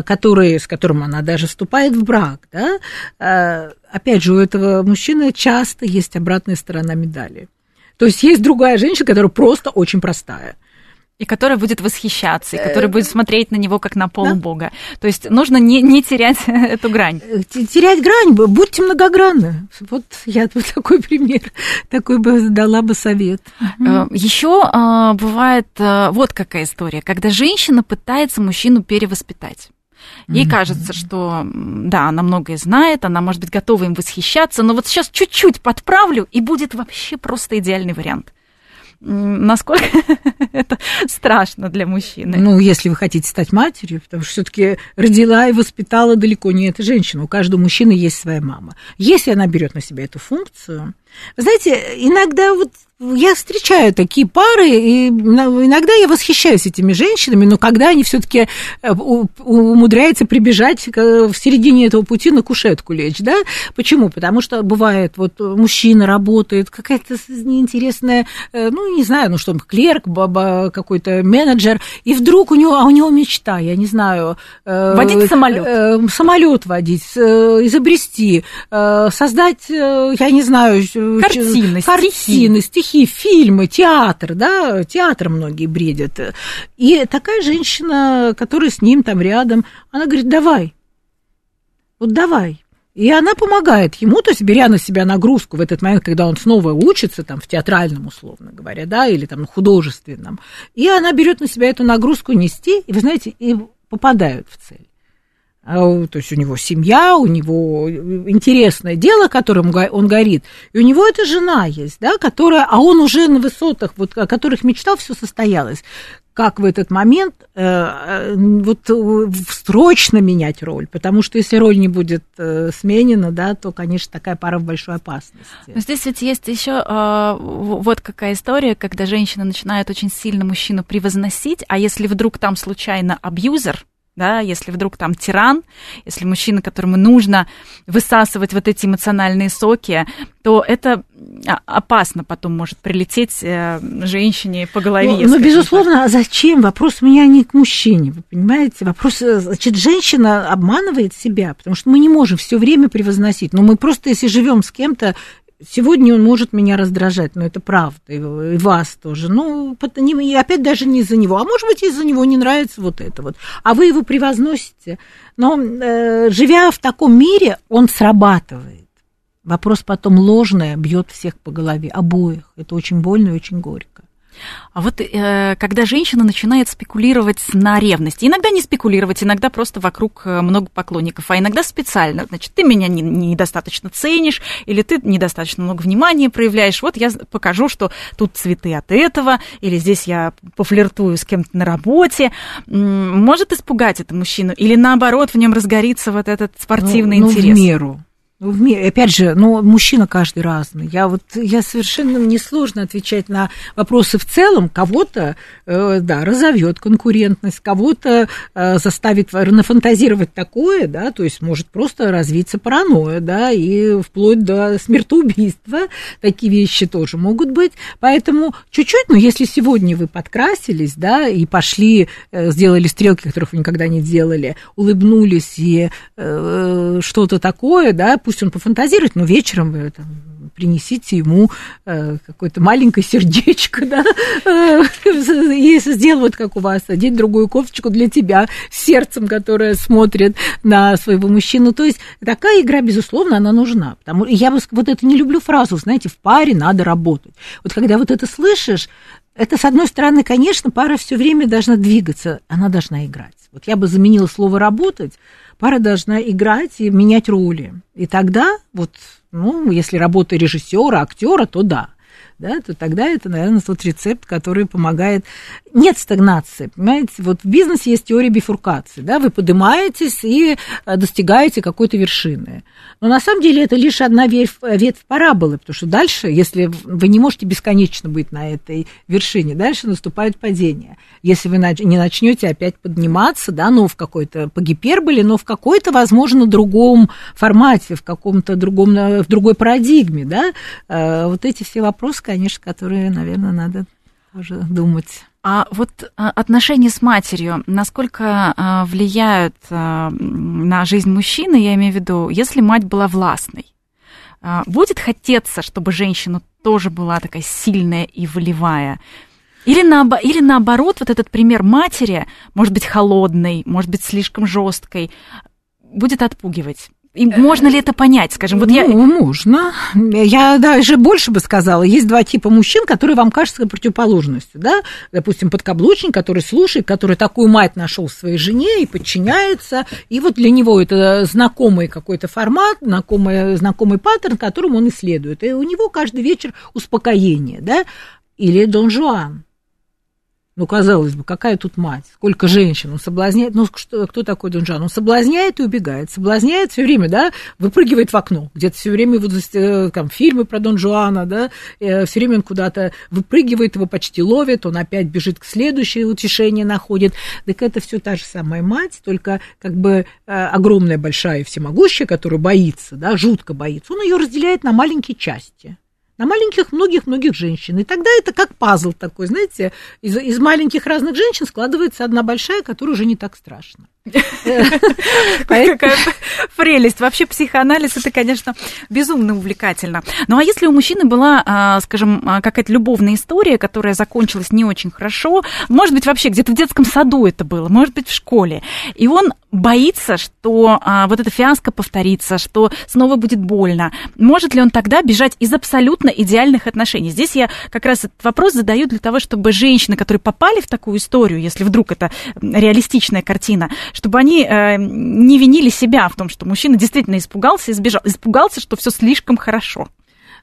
который, с которым она даже вступает в брак, да, а, опять же, у этого мужчины часто есть обратная сторона медали. То есть есть другая женщина, которая просто очень простая. И которая будет восхищаться, и которая будет смотреть на него как на полубога. Да. То есть нужно не, не терять эту грань. Э, терять грань, будьте многогранны. Вот я бы такой пример, такой бы дала бы совет. Э, Еще а, бывает э, вот какая история, когда женщина пытается мужчину перевоспитать. Ей mm-hmm. кажется, что да, она многое знает, она может быть готова им восхищаться, но вот сейчас чуть-чуть подправлю, и будет вообще просто идеальный вариант насколько это страшно для мужчины. Ну, если вы хотите стать матерью, потому что все-таки родила и воспитала далеко не эта женщина. У каждого мужчины есть своя мама. Если она берет на себя эту функцию, вы знаете, иногда вот я встречаю такие пары, и иногда я восхищаюсь этими женщинами, но когда они все-таки э, умудряются прибежать в середине этого пути на кушетку лечь, да? Почему? Потому что бывает, вот мужчина работает, какая-то неинтересная, э, ну, не знаю, ну что, клерк, баба, какой-то менеджер, и вдруг у него, а у него мечта, я не знаю... Э, водить самолет. Самолет водить, изобрести, создать, я не знаю... Картины, картины стихи стихи, фильмы, театр, да, театр многие бредят. И такая женщина, которая с ним там рядом, она говорит, давай, вот давай. И она помогает ему, то есть беря на себя нагрузку в этот момент, когда он снова учится, там, в театральном, условно говоря, да, или там художественном. И она берет на себя эту нагрузку нести, и вы знаете, и попадают в цель. А, то есть у него семья, у него интересное дело, которым он горит, и у него эта жена есть, да, которая, а он уже на высотах, вот, о которых мечтал, все состоялось. Как в этот момент э, э вот срочно менять роль, потому что если роль не будет э, сменена, да, то, конечно, такая пара в большой опасности. Но здесь ведь есть еще э, вот какая история, когда женщина начинает очень сильно мужчину превозносить, а если вдруг там случайно абьюзер, да, если вдруг там тиран, если мужчина, которому нужно высасывать вот эти эмоциональные соки, то это опасно потом может прилететь э, женщине по голове. Ну, ну безусловно, а зачем? Вопрос у меня не к мужчине, вы понимаете? Вопрос, э, значит, женщина обманывает себя, потому что мы не можем все время превозносить. Но мы просто, если живем с кем-то, Сегодня он может меня раздражать, но это правда, и вас тоже. Ну, и опять даже не из-за него. А может быть, из-за него не нравится вот это вот. А вы его превозносите. Но э, живя в таком мире, он срабатывает. Вопрос потом ложное бьет всех по голове, обоих. Это очень больно и очень горько. А вот э, когда женщина начинает спекулировать на ревности, иногда не спекулировать, иногда просто вокруг э, много поклонников, а иногда специально, значит, ты меня не, недостаточно ценишь, или ты недостаточно много внимания проявляешь, вот я покажу, что тут цветы от этого, или здесь я пофлиртую с кем-то на работе, может испугать это мужчину, или наоборот в нем разгорится вот этот спортивный ну, интерес? Ну, в меру. Ну, опять же, ну, мужчина каждый разный. Я вот, я совершенно несложно отвечать на вопросы в целом. Кого-то, э, да, разовьет конкурентность, кого-то э, заставит нафантазировать такое, да, то есть может просто развиться паранойя, да, и вплоть до смертоубийства. Такие вещи тоже могут быть. Поэтому чуть-чуть, но если сегодня вы подкрасились, да, и пошли, э, сделали стрелки, которых вы никогда не делали, улыбнулись и э, что-то такое, да, пусть он пофантазирует, но вечером вы там, принесите ему э, какое-то маленькое сердечко, да, э, и сделают, как у вас, одеть другую кофточку для тебя сердцем, которое смотрит на своего мужчину. То есть такая игра, безусловно, она нужна. Потому, я вот это не люблю фразу, знаете, в паре надо работать. Вот когда вот это слышишь, это, с одной стороны, конечно, пара все время должна двигаться, она должна играть. Вот я бы заменила слово «работать», пара должна играть и менять роли. И тогда, вот, ну, если работа режиссера, актера, то да да, то тогда это, наверное, тот рецепт, который помогает. Нет стагнации, понимаете? Вот в бизнесе есть теория бифуркации, да, вы поднимаетесь и э, достигаете какой-то вершины. Но на самом деле это лишь одна ветвь, ветвь параболы, потому что дальше, если вы не можете бесконечно быть на этой вершине, дальше наступает падение. Если вы не начнете опять подниматься, да, ну, в какой-то, по гиперболе, но в какой-то, возможно, другом формате, в каком-то другом, в другой парадигме, да, э, вот эти все вопросы, конечно, которые, наверное, надо тоже думать. А вот а, отношения с матерью, насколько а, влияют а, на жизнь мужчины, я имею в виду, если мать была властной, будет хотеться, чтобы женщина тоже была такая сильная и волевая? Или, наобо- или наоборот, вот этот пример матери, может быть, холодной, может быть, слишком жесткой, будет отпугивать? И можно ли это понять, скажем? Вот ну, я... можно. Я даже больше бы сказала. Есть два типа мужчин, которые вам кажутся противоположностью, да? Допустим, подкаблучник, который слушает, который такую мать нашел своей жене и подчиняется, и вот для него это знакомый какой-то формат, знакомый, знакомый паттерн, которым он исследует. И у него каждый вечер успокоение, да? Или Дон Жуан, ну, казалось бы, какая тут мать? Сколько женщин? Он соблазняет. Ну, что, кто такой Дунжан? Он соблазняет и убегает. Соблазняет все время, да, выпрыгивает в окно. Где-то все время вот э, там фильмы про Дон Жуана, да, э, все время он куда-то выпрыгивает, его почти ловит, он опять бежит к следующей, утешение находит. Так это все та же самая мать, только как бы э, огромная, большая, всемогущая, которая боится, да, жутко боится. Он ее разделяет на маленькие части на маленьких многих-многих женщин. И тогда это как пазл такой, знаете, из, из маленьких разных женщин складывается одна большая, которая уже не так страшна. Какая прелесть. Вообще психоанализ это, конечно, безумно увлекательно. Ну а если у мужчины была, а, скажем, а, какая-то любовная история, которая закончилась не очень хорошо, может быть, вообще где-то в детском саду это было, может быть, в школе, и он боится, что а, вот эта фиаско повторится, что снова будет больно, может ли он тогда бежать из абсолютно идеальных отношений? Здесь я как раз этот вопрос задаю для того, чтобы женщины, которые попали в такую историю, если вдруг это реалистичная картина, чтобы они э, не винили себя в том, что мужчина действительно испугался и сбежал, испугался, что все слишком хорошо.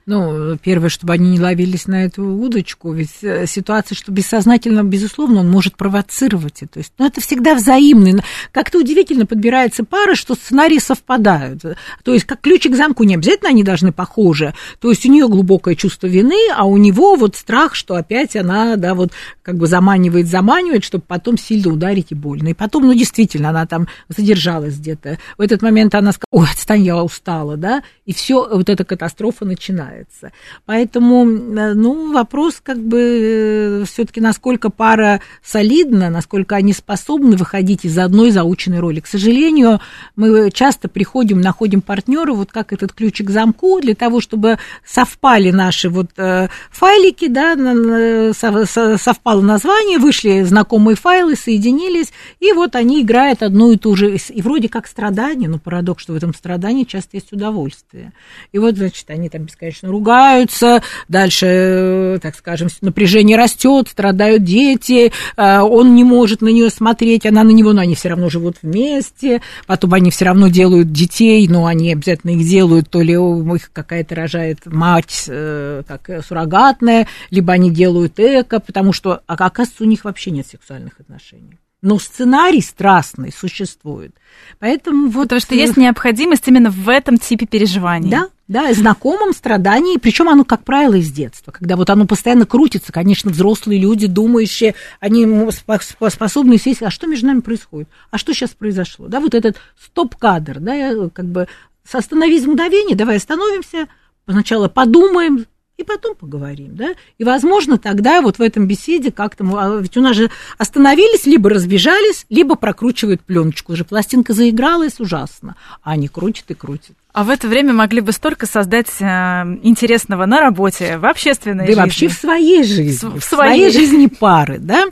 Ну, первое, чтобы они не ловились на эту удочку, ведь э, ситуация, что бессознательно, безусловно, он может провоцировать это. То есть, ну, это всегда взаимно. Как-то удивительно подбирается пара, что сценарии совпадают. То есть, как ключик к замку, не обязательно они должны похожи. То есть, у нее глубокое чувство вины, а у него вот страх, что опять она, да, вот как бы заманивает, заманивает, чтобы потом сильно ударить и больно. И потом, ну, действительно, она там задержалась где-то. В этот момент она сказала, ой, отстань, я устала, да, и все, вот эта катастрофа начинается нравится. Поэтому, э, ну, вопрос как бы э, все-таки, насколько пара солидна, насколько они способны выходить из одной заученной роли. К сожалению, мы часто приходим, находим партнера, вот как этот ключик к замку, для того, чтобы совпали наши вот э, файлики, да, совпало название, вышли знакомые файлы, соединились, и вот они играют одну и ту же, и вроде как страдание, но парадокс, что в этом страдании часто есть удовольствие. И вот, значит, они там бесконечно конечно, ругаются, дальше, э, так скажем, напряжение растет, страдают дети, э, он не может на нее смотреть, она на него, но они все равно живут вместе, потом они все равно делают детей, но они обязательно их делают, то ли их какая-то рожает мать, э, как суррогатная, либо они делают эко, потому что, оказывается, у них вообще нет сексуальных отношений но сценарий страстный существует. Поэтому вот... Потому что есть необходимость именно в этом типе переживаний. Да, да, знакомом страдании, причем оно, как правило, из детства, когда вот оно постоянно крутится, конечно, взрослые люди, думающие, они способны сесть, а что между нами происходит, а что сейчас произошло, да, вот этот стоп-кадр, да, как бы остановись мгновение, давай остановимся, сначала подумаем, и потом поговорим, да, и, возможно, тогда вот в этом беседе как-то, а, ведь у нас же остановились, либо разбежались, либо прокручивают пленочку, уже пластинка заигралась ужасно, а они крутят и крутят. А в это время могли бы столько создать э, интересного на работе, в общественной да жизни. Да вообще в своей жизни. В, в своей. своей жизни пары, да.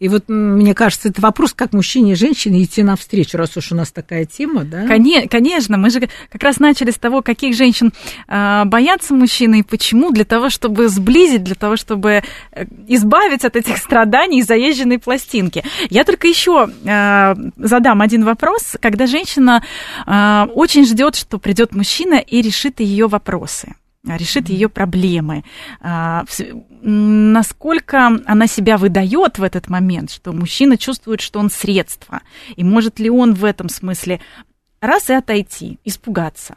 И вот мне кажется, это вопрос, как мужчине и женщине идти навстречу, раз уж у нас такая тема, да. Конечно, мы же как раз начали с того, каких женщин э, боятся мужчины и почему, для того, чтобы сблизить, для того, чтобы э, избавить от этих страданий заезженной пластинки. Я только еще задам один вопрос. Когда женщина очень ждет, что придет придет мужчина и решит ее вопросы решит ее проблемы. А, насколько она себя выдает в этот момент, что мужчина чувствует, что он средство, и может ли он в этом смысле раз и отойти, испугаться.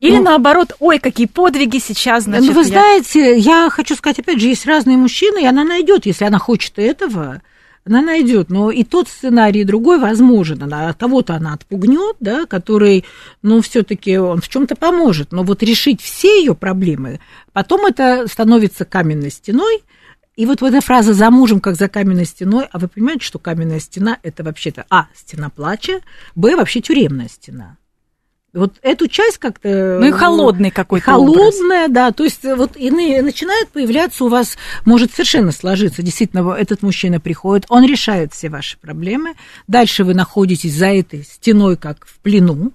Или ну, наоборот, ой, какие подвиги сейчас, значит. Ну, вы я... знаете, я хочу сказать, опять же, есть разные мужчины, и она найдет, если она хочет этого, она найдет, но и тот сценарий, и другой возможен. Она, кого-то она отпугнет, да, который, ну, все-таки он в чем-то поможет. Но вот решить все ее проблемы, потом это становится каменной стеной. И вот эта фраза «за мужем, как за каменной стеной», а вы понимаете, что каменная стена – это вообще-то, а, стена плача, б, вообще тюремная стена. Вот эту часть как-то... Ну и холодный какой-то Холодная, образ. да, то есть вот и начинает появляться у вас, может совершенно сложиться, действительно, этот мужчина приходит, он решает все ваши проблемы, дальше вы находитесь за этой стеной, как в плену,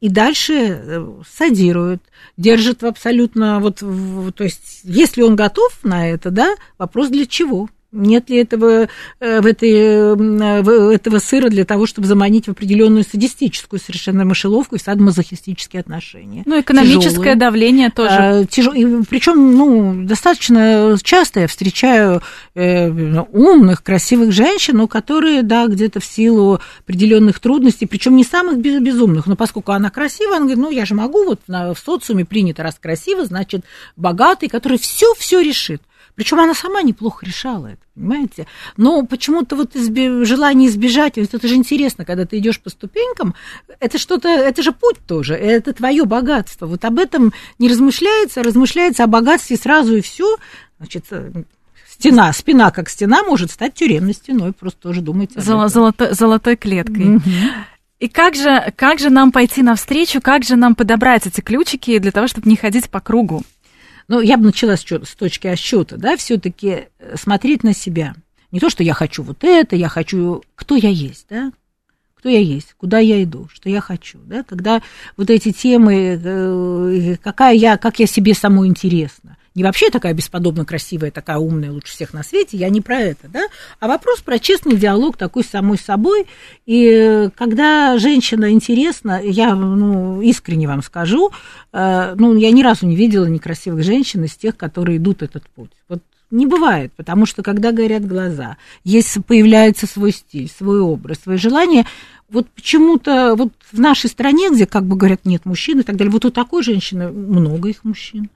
и дальше э, садируют, держит в абсолютно, вот, то есть, если он готов на это, да, вопрос для чего? Нет ли этого, э, в этой, в этого сыра для того, чтобы заманить в определенную садистическую совершенно мышеловку и садомазохистические отношения? Ну, экономическое Тяжелые. давление тоже. А, тяж... Причем, ну, достаточно часто я встречаю э, умных, красивых женщин, ну, которые, да, где-то в силу определенных трудностей, причем не самых безумных, но поскольку она красивая, она говорит, ну, я же могу, вот в социуме принято раз красиво, значит, богатый, который все-все решит. Причем она сама неплохо решала это, понимаете? Но почему-то вот изби... желание избежать, вот это же интересно, когда ты идешь по ступенькам, это что-то, это же путь тоже, это твое богатство. Вот об этом не размышляется, а размышляется о богатстве сразу и все. Значит, стена, спина как стена может стать тюремной стеной, просто тоже думайте. Золо, золото, золотой клеткой. Угу. И как же, как же нам пойти навстречу, как же нам подобрать эти ключики для того, чтобы не ходить по кругу? Ну, я бы начала с, с точки отсчета, да, все-таки э, смотреть на себя. Не то, что я хочу вот это, я хочу, кто я есть, да, кто я есть, куда я иду, что я хочу, да, когда вот эти темы, э, какая я, как я себе самой интересна. Не вообще такая бесподобно красивая, такая умная, лучше всех на свете, я не про это, да, а вопрос про честный диалог такой с самой собой, и когда женщина интересна, я, ну, искренне вам скажу, э, ну, я ни разу не видела некрасивых женщин из тех, которые идут этот путь. Вот не бывает, потому что когда горят глаза, есть, появляется свой стиль, свой образ, свои желания, вот почему-то вот в нашей стране, где как бы говорят, нет мужчин и так далее, вот у такой женщины много их мужчин.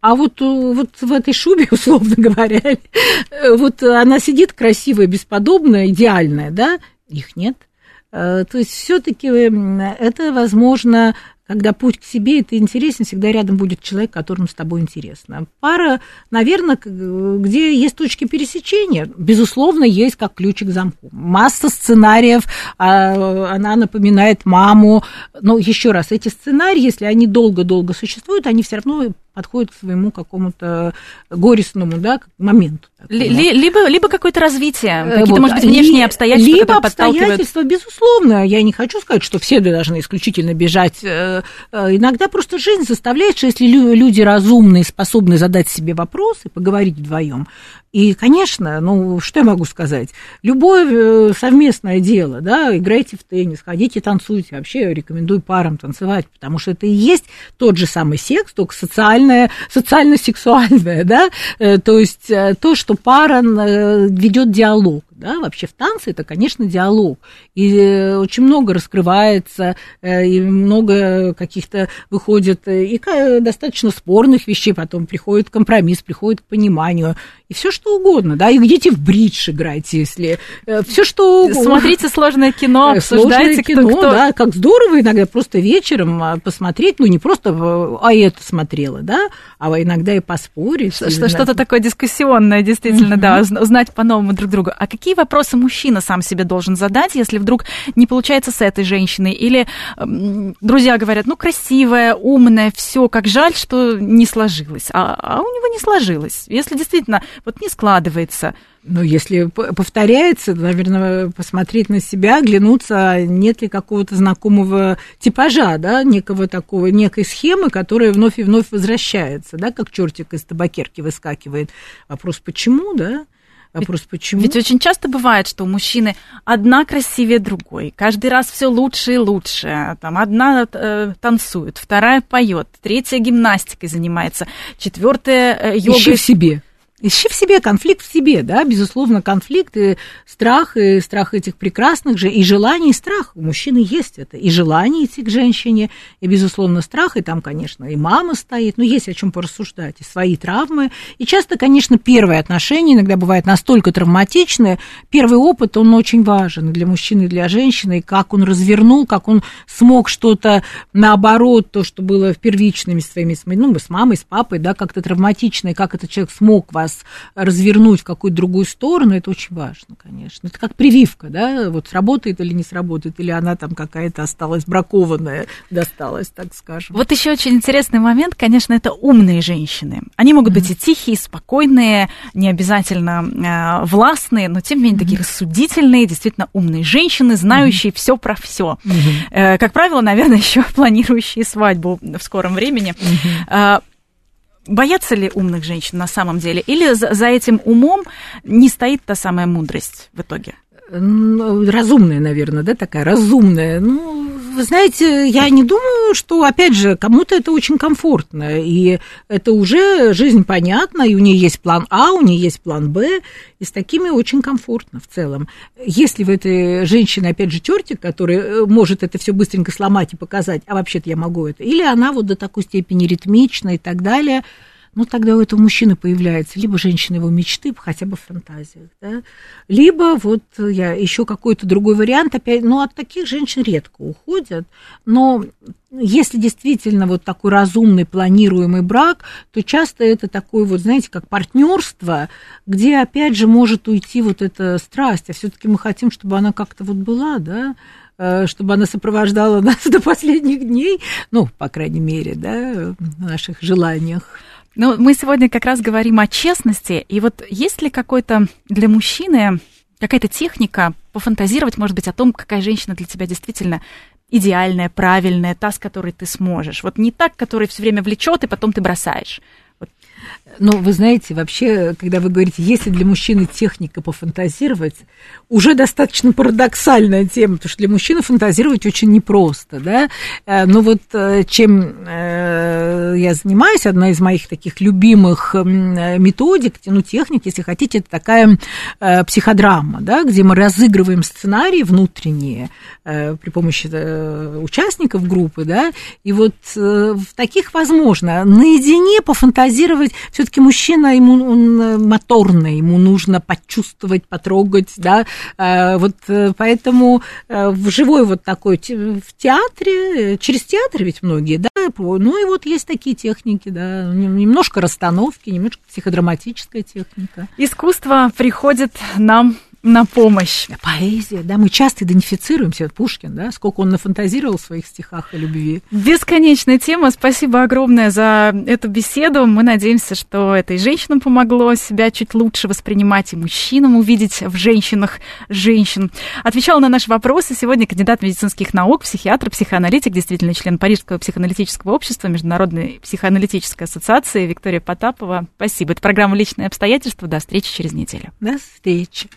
А вот, вот в этой шубе, условно говоря, вот она сидит красивая, бесподобная, идеальная, да, их нет. Э, то есть все-таки это, возможно, когда путь к себе это интересен, всегда рядом будет человек, которому с тобой интересно. Пара, наверное, где есть точки пересечения, безусловно, есть как ключик к замку. Масса сценариев, а, она напоминает маму. Но еще раз, эти сценарии, если они долго-долго существуют, они все равно подходит к своему какому-то горестному да, моменту. Либо, либо какое-то развитие, э, какие-то, вот. может быть, внешние обстоятельства, Либо обстоятельства, безусловно. Я не хочу сказать, что все должны исключительно бежать. Э, э, иногда просто жизнь заставляет, что если люди разумные, способны задать себе вопросы, поговорить вдвоем, и, конечно, ну, что я могу сказать? Любое совместное дело, да, играйте в теннис, ходите, танцуйте. Вообще рекомендую парам танцевать, потому что это и есть тот же самый секс, только социальное, социально-сексуальное, да, то есть то, что пара ведет диалог да, вообще в танце это, конечно, диалог, и э, очень много раскрывается, э, и много каких-то выходит, э, и достаточно спорных вещей, потом приходит компромисс, приходит к пониманию, и все что угодно, да, и идите в бридж играйте, если все что угодно. Смотрите сложное кино, обсуждайте, кино, кто, кто... да, как здорово иногда просто вечером а, посмотреть, ну, не просто, а это смотрела, да, а иногда и поспорить. Что-то такое дискуссионное, действительно, да, узнать по-новому друг друга. А какие какие вопросы мужчина сам себе должен задать, если вдруг не получается с этой женщиной? Или э, друзья говорят, ну, красивая, умная, все, как жаль, что не сложилось. А, а у него не сложилось. Если действительно вот не складывается, ну, если повторяется, наверное, посмотреть на себя, оглянуться, нет ли какого-то знакомого типажа, да, некого такого, некой схемы, которая вновь и вновь возвращается, да, как чертик из табакерки выскакивает. Вопрос, почему, да? Вопрос, почему? Ведь очень часто бывает, что у мужчины одна красивее другой, каждый раз все лучше и лучше. Там одна э, танцует, вторая поет, третья гимнастикой занимается, четвертая э, йогой. Ищи в себе. Ищи в себе конфликт в себе, да, безусловно, конфликт и страх, и страх этих прекрасных же, и желание, и страх. У мужчины есть это, и желание идти к женщине, и, безусловно, страх, и там, конечно, и мама стоит, но есть о чем порассуждать, и свои травмы. И часто, конечно, первые отношения иногда бывают настолько травматичные, первый опыт, он очень важен для мужчины для женщины, и как он развернул, как он смог что-то наоборот, то, что было первичными своими, ну, с мамой, с папой, да, как-то травматичное, как этот человек смог вас вас развернуть в какую-то другую сторону, это очень важно, конечно. Это как прививка, да, вот сработает или не сработает, или она там какая-то осталась бракованная, досталась, так скажем. Вот еще очень интересный момент, конечно, это умные женщины. Они могут быть mm-hmm. и тихие, и спокойные, не обязательно э, властные, но тем не менее mm-hmm. такие рассудительные, действительно умные женщины, знающие mm-hmm. все про все. Mm-hmm. Э, как правило, наверное, еще планирующие свадьбу в скором времени. Mm-hmm. Боятся ли умных женщин на самом деле? Или за, за этим умом не стоит та самая мудрость в итоге? Разумная, наверное, да, такая разумная. Ну, вы знаете, я не думаю, что, опять же, кому-то это очень комфортно, и это уже жизнь понятна, и у нее есть план А, у нее есть план Б, и с такими очень комфортно в целом. Если в этой женщине, опять же, чертик, который э, может это все быстренько сломать и показать, а вообще-то я могу это, или она вот до такой степени ритмична и так далее – ну, тогда у этого мужчины появляется либо женщина его мечты, хотя бы в фантазиях, да, либо вот я еще какой-то другой вариант, опять, ну, от таких женщин редко уходят, но если действительно вот такой разумный планируемый брак, то часто это такое вот, знаете, как партнерство, где опять же может уйти вот эта страсть, а все-таки мы хотим, чтобы она как-то вот была, да, э, чтобы она сопровождала нас до последних дней, ну, по крайней мере, да, в наших желаниях. Ну, мы сегодня как раз говорим о честности, и вот есть ли какой-то для мужчины какая-то техника пофантазировать, может быть, о том, какая женщина для тебя действительно идеальная, правильная, та, с которой ты сможешь. Вот не так, которая все время влечет, и потом ты бросаешь. Ну, вы знаете, вообще, когда вы говорите, если для мужчины техника пофантазировать, уже достаточно парадоксальная тема, потому что для мужчины фантазировать очень непросто, да. Э, но вот э, чем э, я занимаюсь, одна из моих таких любимых методик, ну, техник, если хотите, это такая психодрама, да, где мы разыгрываем сценарии внутренние при помощи участников группы, да, и вот в таких возможно наедине пофантазировать все-таки мужчина, ему он э, моторный, ему нужно почувствовать, потрогать, да, э, вот э, поэтому в живой вот такой, в театре, через театр ведь многие, да, ну и вот есть такие техники, да, немножко расстановки, немножко психодраматическая техника. Искусство приходит нам на помощь. Поэзия, да, мы часто идентифицируемся, Пушкин, да, сколько он нафантазировал в своих стихах о любви. Бесконечная тема, спасибо огромное за эту беседу. Мы надеемся, что это и женщинам помогло себя чуть лучше воспринимать, и мужчинам увидеть в женщинах женщин. Отвечал на наши вопросы сегодня кандидат медицинских наук, психиатр, психоаналитик, действительно член Парижского психоаналитического общества, Международной психоаналитической ассоциации Виктория Потапова. Спасибо. Это программа «Личные обстоятельства». До встречи через неделю. До встречи.